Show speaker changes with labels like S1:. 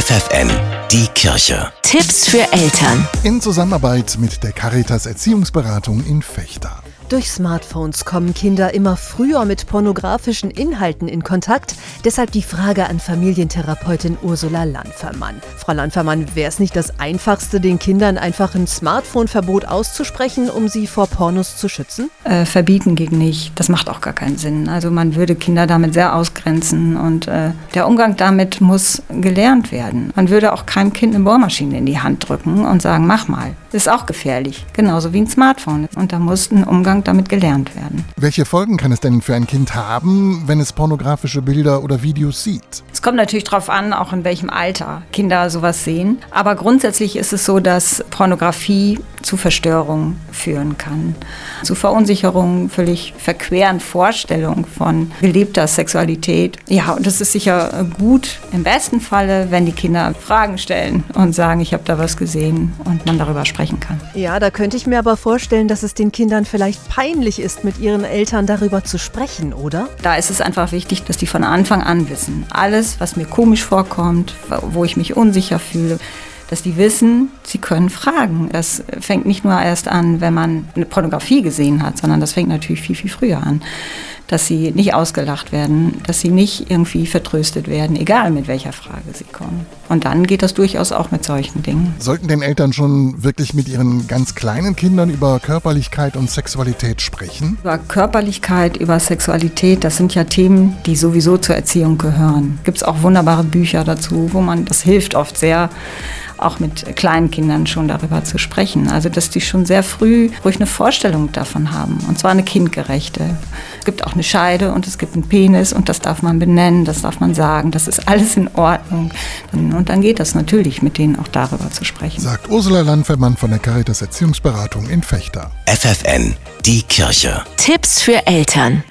S1: FFN, die Kirche.
S2: Tipps für Eltern.
S3: In Zusammenarbeit mit der Caritas Erziehungsberatung in Fechter.
S4: Durch Smartphones kommen Kinder immer früher mit pornografischen Inhalten in Kontakt. Deshalb die Frage an Familientherapeutin Ursula Lanfermann. Frau Lanfermann, wäre es nicht das Einfachste, den Kindern einfach ein Smartphone-Verbot auszusprechen, um sie vor Pornos zu schützen?
S5: Äh, verbieten geht nicht. Das macht auch gar keinen Sinn. Also man würde Kinder damit sehr ausgrenzen und äh, der Umgang damit muss gelernt werden. Man würde auch keinem Kind eine Bohrmaschine in die Hand drücken und sagen, mach mal. Das ist auch gefährlich. Genauso wie ein Smartphone. Und da muss ein Umgang Umgang damit gelernt werden.
S3: Welche Folgen kann es denn für ein Kind haben, wenn es pornografische Bilder oder Videos sieht?
S5: Es kommt natürlich darauf an, auch in welchem Alter Kinder sowas sehen. Aber grundsätzlich ist es so, dass Pornografie zu Verstörung führen kann. Zu Verunsicherung, völlig verqueren Vorstellungen von gelebter Sexualität. Ja, und es ist sicher gut, im besten Falle, wenn die Kinder Fragen stellen und sagen, ich habe da was gesehen und man darüber sprechen kann.
S4: Ja, da könnte ich mir aber vorstellen, dass es den Kindern vielleicht peinlich ist, mit ihren Eltern darüber zu sprechen, oder?
S5: Da ist es einfach wichtig, dass die von Anfang an wissen. Alles, was mir komisch vorkommt, wo ich mich unsicher fühle, dass die wissen, sie können fragen. Das fängt nicht nur erst an, wenn man eine Pornografie gesehen hat, sondern das fängt natürlich viel, viel früher an. Dass sie nicht ausgelacht werden, dass sie nicht irgendwie vertröstet werden, egal mit welcher Frage sie kommen. Und dann geht das durchaus auch mit solchen Dingen.
S3: Sollten denn Eltern schon wirklich mit ihren ganz kleinen Kindern über Körperlichkeit und Sexualität sprechen?
S5: Über Körperlichkeit, über Sexualität, das sind ja Themen, die sowieso zur Erziehung gehören. Gibt es auch wunderbare Bücher dazu, wo man, das hilft oft sehr, auch mit kleinen Kindern schon darüber zu sprechen. Also, dass die schon sehr früh ruhig eine Vorstellung davon haben. Und zwar eine kindgerechte. Es gibt auch eine Scheide und es gibt einen Penis und das darf man benennen, das darf man sagen, das ist alles in Ordnung. Und dann geht das natürlich, mit denen auch darüber zu sprechen.
S3: Sagt Ursula Landfermann von der Caritas Erziehungsberatung in Fechter.
S1: FFN, die Kirche.
S2: Tipps für Eltern.